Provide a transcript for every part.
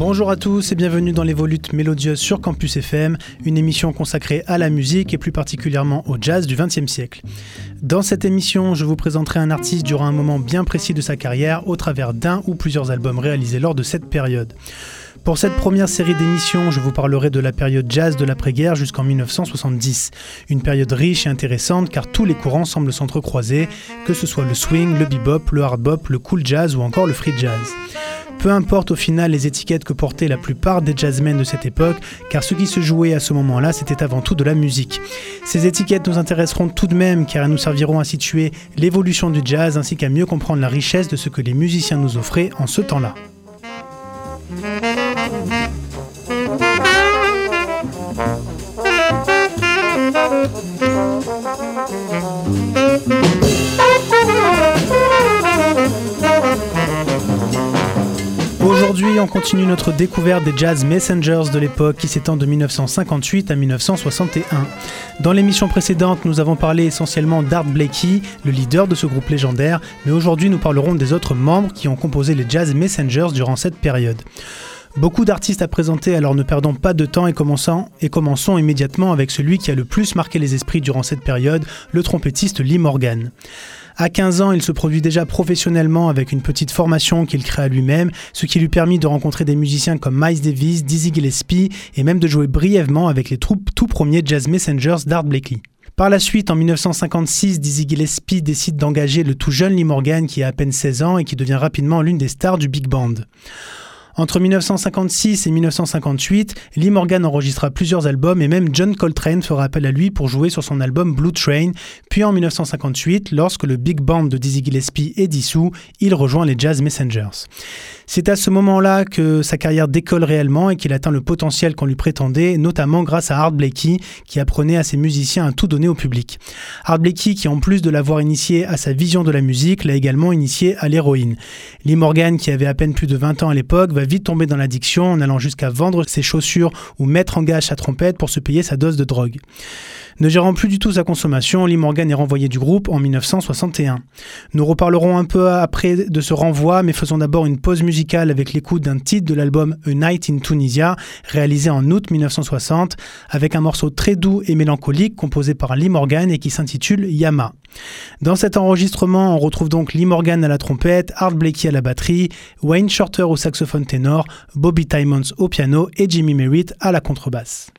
Bonjour à tous et bienvenue dans les volutes mélodieuses sur Campus FM, une émission consacrée à la musique et plus particulièrement au jazz du XXe siècle. Dans cette émission, je vous présenterai un artiste durant un moment bien précis de sa carrière au travers d'un ou plusieurs albums réalisés lors de cette période. Pour cette première série d'émissions, je vous parlerai de la période jazz de l'après-guerre jusqu'en 1970. Une période riche et intéressante car tous les courants semblent s'entrecroiser, que ce soit le swing, le bebop, le hard bop, le cool jazz ou encore le free jazz. Peu importe au final les étiquettes que portaient la plupart des jazzmen de cette époque, car ce qui se jouait à ce moment-là, c'était avant tout de la musique. Ces étiquettes nous intéresseront tout de même car elles nous serviront à situer l'évolution du jazz ainsi qu'à mieux comprendre la richesse de ce que les musiciens nous offraient en ce temps-là. Aujourd'hui, on continue notre découverte des Jazz Messengers de l'époque qui s'étend de 1958 à 1961. Dans l'émission précédente, nous avons parlé essentiellement d'Art Blakey, le leader de ce groupe légendaire, mais aujourd'hui nous parlerons des autres membres qui ont composé les Jazz Messengers durant cette période. Beaucoup d'artistes à présenter, alors ne perdons pas de temps et commençons, et commençons immédiatement avec celui qui a le plus marqué les esprits durant cette période, le trompettiste Lee Morgan. À 15 ans, il se produit déjà professionnellement avec une petite formation qu'il crée à lui-même, ce qui lui permet de rencontrer des musiciens comme Miles Davis, Dizzy Gillespie et même de jouer brièvement avec les troupes tout premiers Jazz Messengers d'Art Blakey. Par la suite, en 1956, Dizzy Gillespie décide d'engager le tout jeune Lee Morgan qui a à peine 16 ans et qui devient rapidement l'une des stars du big band. Entre 1956 et 1958, Lee Morgan enregistra plusieurs albums et même John Coltrane fera appel à lui pour jouer sur son album Blue Train. Puis en 1958, lorsque le big band de Dizzy Gillespie est dissous, il rejoint les Jazz Messengers. C'est à ce moment-là que sa carrière décolle réellement et qu'il atteint le potentiel qu'on lui prétendait, notamment grâce à Art Blakey, qui apprenait à ses musiciens à tout donner au public. Art Blakey, qui en plus de l'avoir initié à sa vision de la musique, l'a également initié à l'héroïne. Lee Morgan, qui avait à peine plus de 20 ans à l'époque, vite tomber dans l'addiction en allant jusqu'à vendre ses chaussures ou mettre en gage sa trompette pour se payer sa dose de drogue. Ne gérant plus du tout sa consommation, Lee Morgan est renvoyé du groupe en 1961. Nous reparlerons un peu après de ce renvoi, mais faisons d'abord une pause musicale avec l'écoute d'un titre de l'album A Night in Tunisia, réalisé en août 1960, avec un morceau très doux et mélancolique composé par Lee Morgan et qui s'intitule Yama. Dans cet enregistrement, on retrouve donc Lee Morgan à la trompette, Art Blakey à la batterie, Wayne Shorter au saxophone ténor, Bobby Timons au piano et Jimmy Merritt à la contrebasse.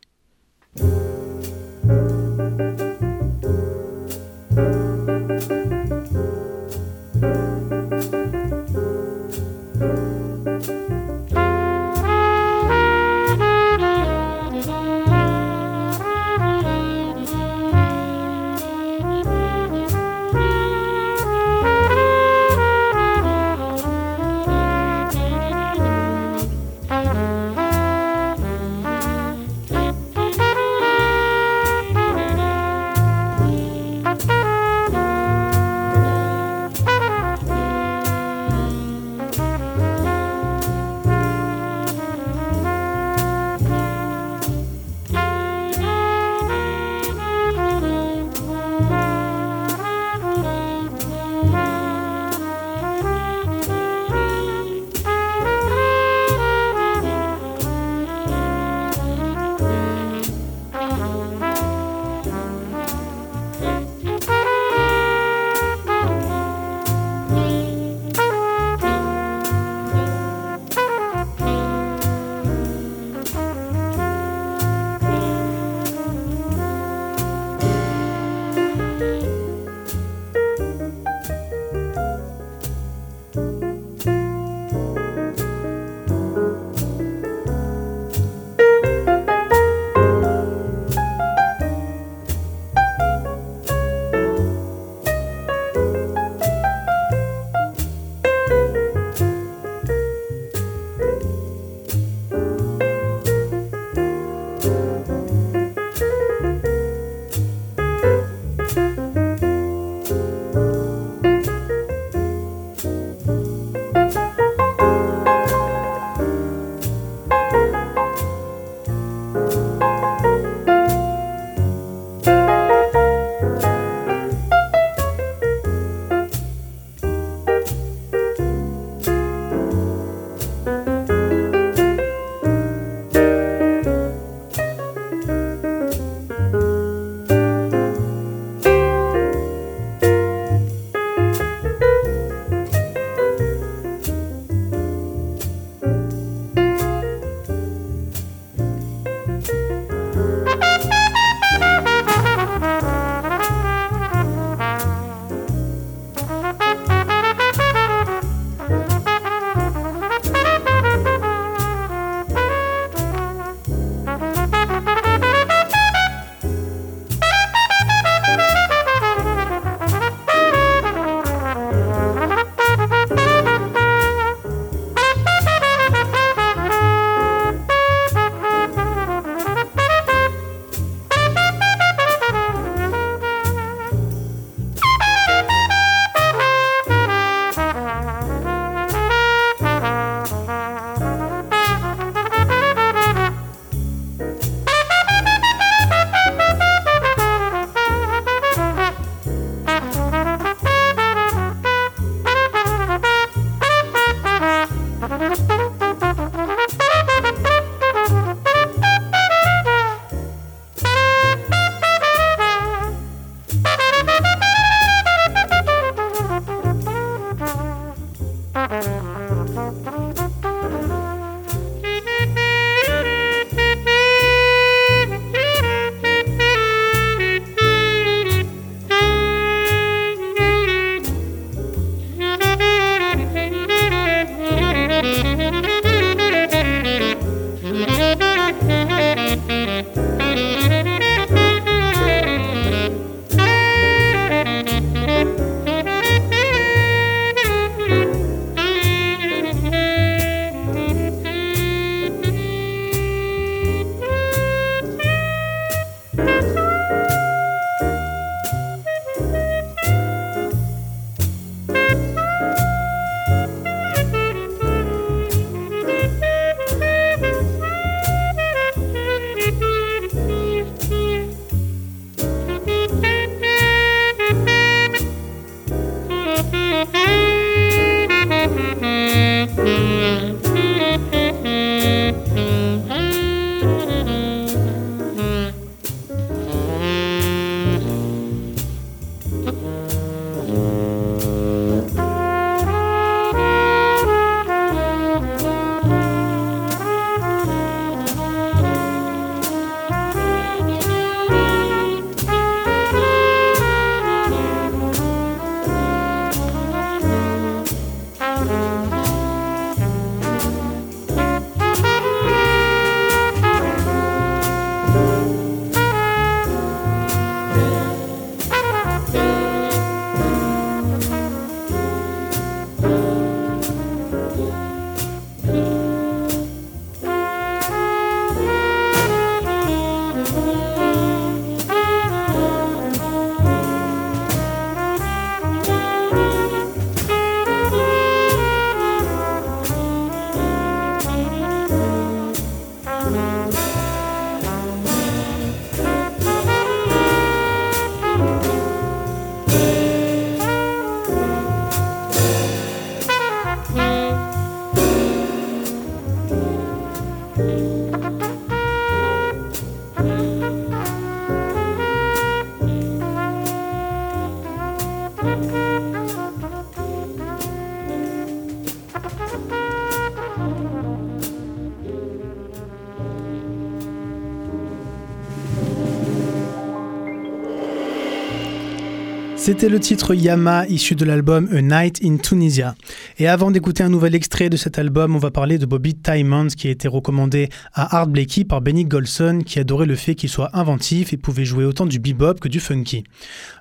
C'était le titre Yama issu de l'album A Night in Tunisia. Et avant d'écouter un nouvel extrait de cet album, on va parler de Bobby Timons qui a été recommandé à Art Blakey par Benny Golson qui adorait le fait qu'il soit inventif et pouvait jouer autant du bebop que du funky.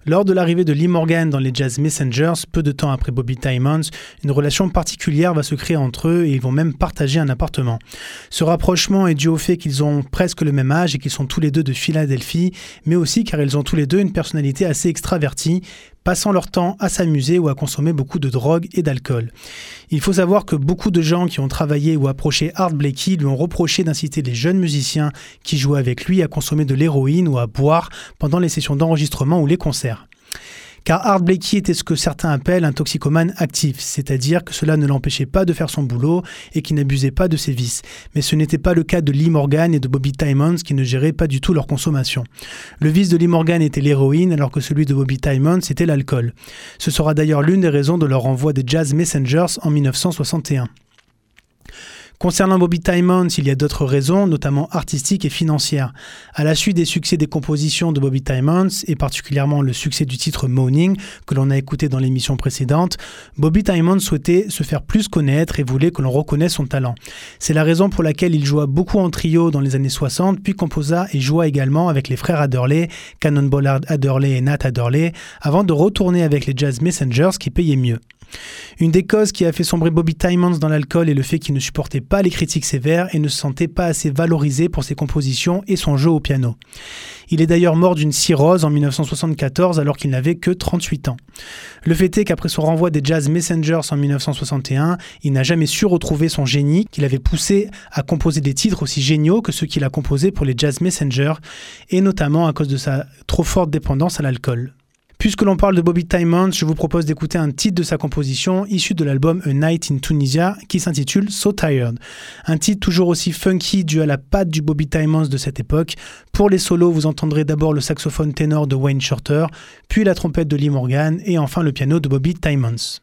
Lors de l'arrivée de Lee Morgan dans les Jazz Messengers, peu de temps après Bobby Timons, une relation particulière va se créer entre eux et ils vont même partager un appartement. Ce rapprochement est dû au fait qu'ils ont presque le même âge et qu'ils sont tous les deux de Philadelphie, mais aussi car ils ont tous les deux une personnalité assez extravertie passant leur temps à s'amuser ou à consommer beaucoup de drogue et d'alcool. Il faut savoir que beaucoup de gens qui ont travaillé ou approché Art Blakey lui ont reproché d'inciter les jeunes musiciens qui jouaient avec lui à consommer de l'héroïne ou à boire pendant les sessions d'enregistrement ou les concerts car Art Blakey était ce que certains appellent un toxicomane actif, c'est-à-dire que cela ne l'empêchait pas de faire son boulot et qu'il n'abusait pas de ses vices. Mais ce n'était pas le cas de Lee Morgan et de Bobby Timons qui ne géraient pas du tout leur consommation. Le vice de Lee Morgan était l'héroïne alors que celui de Bobby Timons était l'alcool. Ce sera d'ailleurs l'une des raisons de leur envoi des Jazz Messengers en 1961. Concernant Bobby Timons, il y a d'autres raisons, notamment artistiques et financières. À la suite des succès des compositions de Bobby Timons, et particulièrement le succès du titre Moaning, que l'on a écouté dans l'émission précédente, Bobby Timons souhaitait se faire plus connaître et voulait que l'on reconnaisse son talent. C'est la raison pour laquelle il joua beaucoup en trio dans les années 60, puis composa et joua également avec les frères Adderley, Cannonball Adderley et Nat Adderley, avant de retourner avec les Jazz Messengers qui payaient mieux. Une des causes qui a fait sombrer Bobby Timons dans l'alcool est le fait qu'il ne supportait pas les critiques sévères et ne se sentait pas assez valorisé pour ses compositions et son jeu au piano. Il est d'ailleurs mort d'une cirrhose en 1974 alors qu'il n'avait que 38 ans. Le fait est qu'après son renvoi des Jazz Messengers en 1961, il n'a jamais su retrouver son génie qui l'avait poussé à composer des titres aussi géniaux que ceux qu'il a composés pour les Jazz Messengers, et notamment à cause de sa trop forte dépendance à l'alcool. Puisque l'on parle de Bobby Timons, je vous propose d'écouter un titre de sa composition issu de l'album A Night in Tunisia qui s'intitule So Tired. Un titre toujours aussi funky dû à la patte du Bobby Timons de cette époque. Pour les solos, vous entendrez d'abord le saxophone ténor de Wayne Shorter, puis la trompette de Lee Morgan et enfin le piano de Bobby Timons.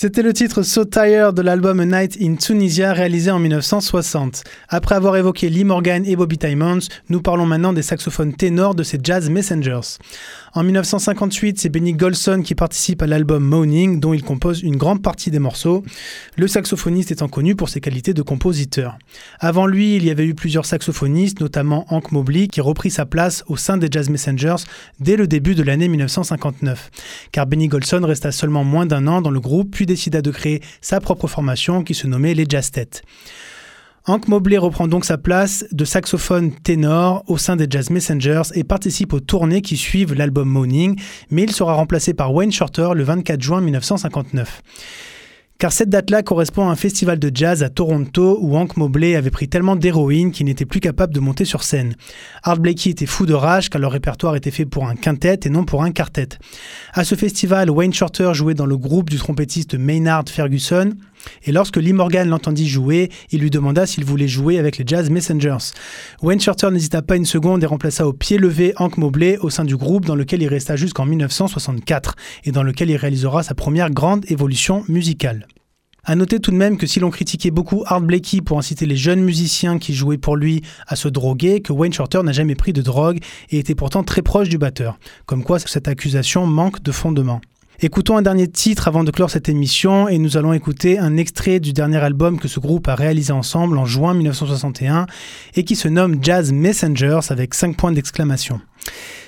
C'était le titre So Tired de l'album Night in Tunisia réalisé en 1960. Après avoir évoqué Lee Morgan et Bobby Timmons, nous parlons maintenant des saxophones ténors de ces Jazz Messengers. En 1958, c'est Benny Golson qui participe à l'album Moaning, dont il compose une grande partie des morceaux, le saxophoniste étant connu pour ses qualités de compositeur. Avant lui, il y avait eu plusieurs saxophonistes, notamment Hank Mobley, qui reprit sa place au sein des Jazz Messengers dès le début de l'année 1959. Car Benny Golson resta seulement moins d'un an dans le groupe, puis décida de créer sa propre formation qui se nommait les Jazz Têtes. Hank Mobley reprend donc sa place de saxophone ténor au sein des Jazz Messengers et participe aux tournées qui suivent l'album Moaning, mais il sera remplacé par Wayne Shorter le 24 juin 1959 car cette date-là correspond à un festival de jazz à Toronto où Hank Mobley avait pris tellement d'héroïne qu'il n'était plus capable de monter sur scène. Art Blakey était fou de rage car leur répertoire était fait pour un quintet et non pour un quartet. À ce festival, Wayne Shorter jouait dans le groupe du trompettiste Maynard Ferguson, et lorsque Lee Morgan l'entendit jouer, il lui demanda s'il voulait jouer avec les Jazz Messengers. Wayne Shorter n'hésita pas une seconde et remplaça au pied levé Hank Mobley au sein du groupe dans lequel il resta jusqu'en 1964 et dans lequel il réalisera sa première grande évolution musicale. À noter tout de même que si l'on critiquait beaucoup Art Blakey pour inciter les jeunes musiciens qui jouaient pour lui à se droguer, que Wayne Shorter n'a jamais pris de drogue et était pourtant très proche du batteur. Comme quoi cette accusation manque de fondement. Écoutons un dernier titre avant de clore cette émission et nous allons écouter un extrait du dernier album que ce groupe a réalisé ensemble en juin 1961 et qui se nomme Jazz Messengers avec 5 points d'exclamation.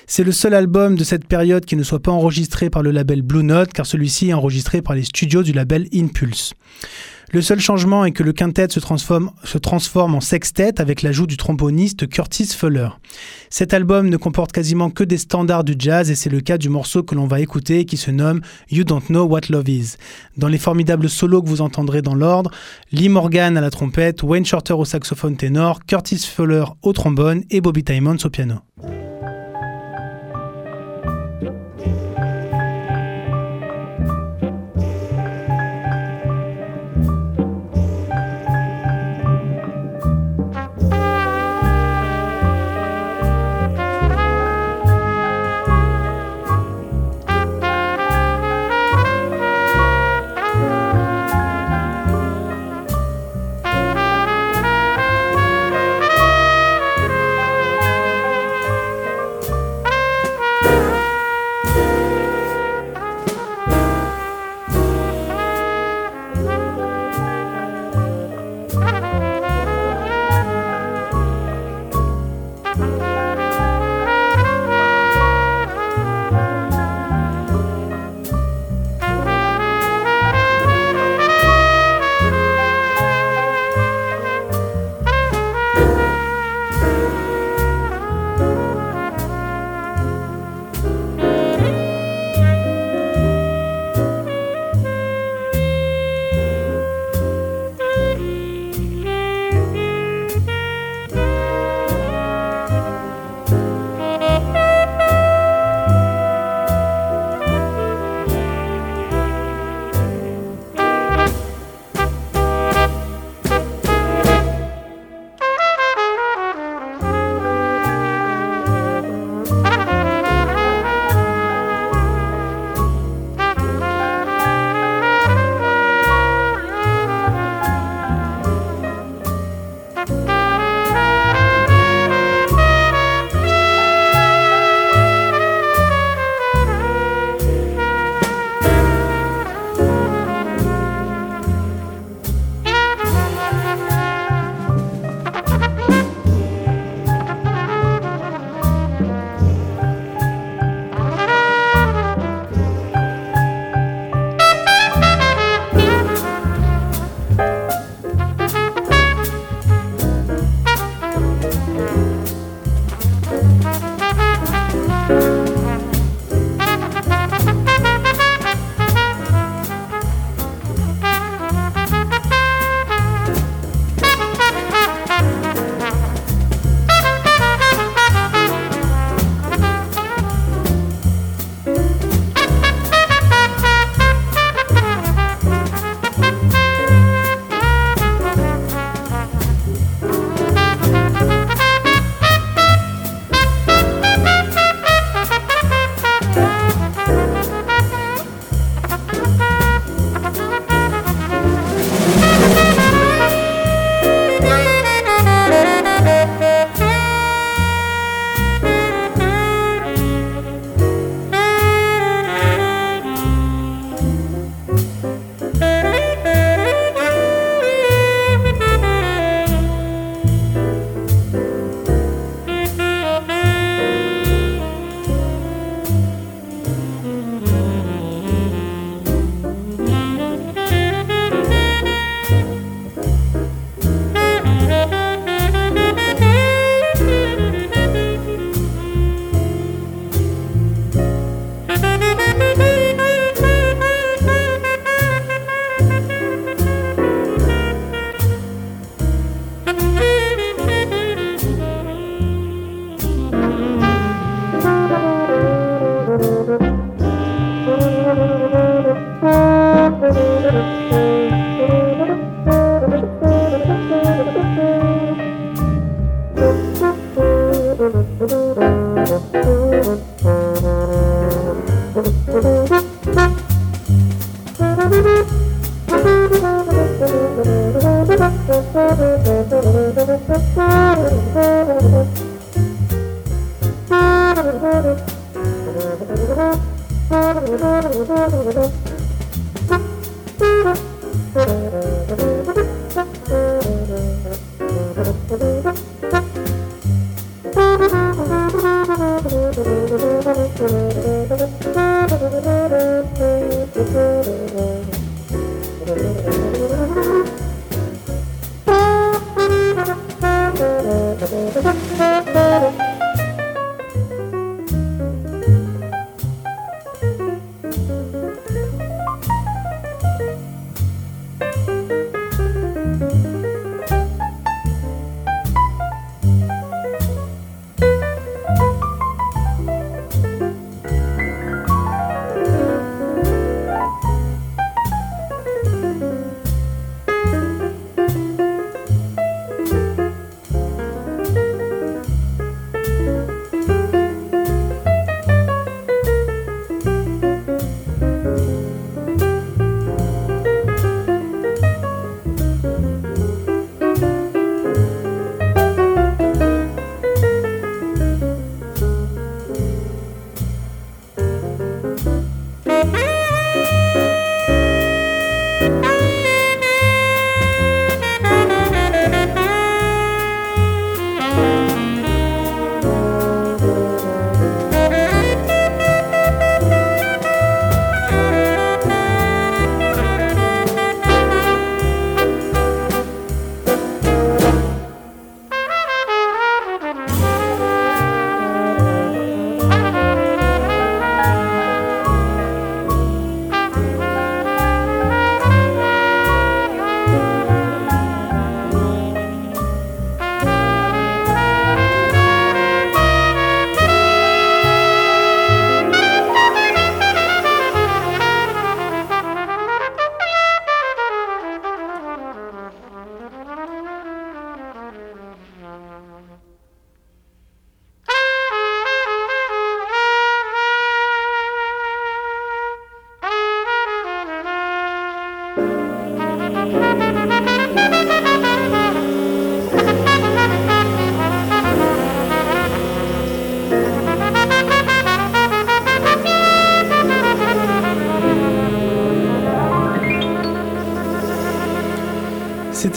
C'est le seul album de cette période qui ne soit pas enregistré par le label Blue Note, car celui-ci est enregistré par les studios du label Impulse. Le seul changement est que le quintet se transforme, en sextet avec l'ajout du tromboniste Curtis Fuller. Cet album ne comporte quasiment que des standards du jazz et c'est le cas du morceau que l'on va écouter qui se nomme You Don't Know What Love Is. Dans les formidables solos que vous entendrez dans l'ordre, Lee Morgan à la trompette, Wayne Shorter au saxophone ténor, Curtis Fuller au trombone et Bobby Timmons au piano.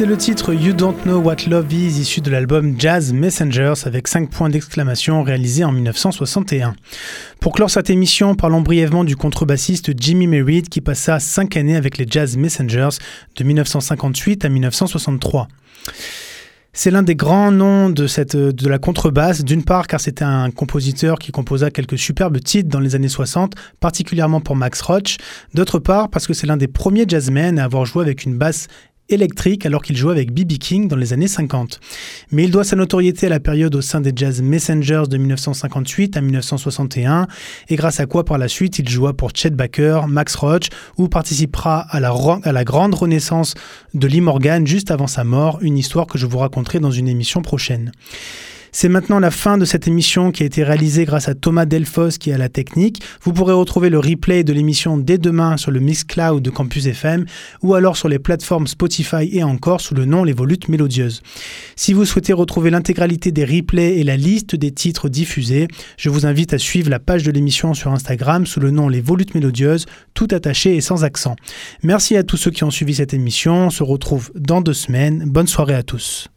Le titre You Don't Know What Love Is issu de l'album Jazz Messengers avec 5 points d'exclamation réalisé en 1961. Pour clore cette émission, parlons brièvement du contrebassiste Jimmy Merritt qui passa 5 années avec les Jazz Messengers de 1958 à 1963. C'est l'un des grands noms de, de la contrebasse, d'une part car c'était un compositeur qui composa quelques superbes titres dans les années 60, particulièrement pour Max Roach, d'autre part parce que c'est l'un des premiers jazzmen à avoir joué avec une basse électrique alors qu'il jouait avec B.B. King dans les années 50. Mais il doit sa notoriété à la période au sein des Jazz Messengers de 1958 à 1961 et grâce à quoi par la suite il joua pour Chet Baker, Max Roach ou participera à la grande renaissance de Lee Morgan juste avant sa mort, une histoire que je vous raconterai dans une émission prochaine. C'est maintenant la fin de cette émission qui a été réalisée grâce à Thomas Delfos qui est la technique. Vous pourrez retrouver le replay de l'émission dès demain sur le Cloud de Campus FM ou alors sur les plateformes Spotify et encore sous le nom Les Volutes Mélodieuses. Si vous souhaitez retrouver l'intégralité des replays et la liste des titres diffusés, je vous invite à suivre la page de l'émission sur Instagram sous le nom Les Volutes Mélodieuses, tout attaché et sans accent. Merci à tous ceux qui ont suivi cette émission. On se retrouve dans deux semaines. Bonne soirée à tous.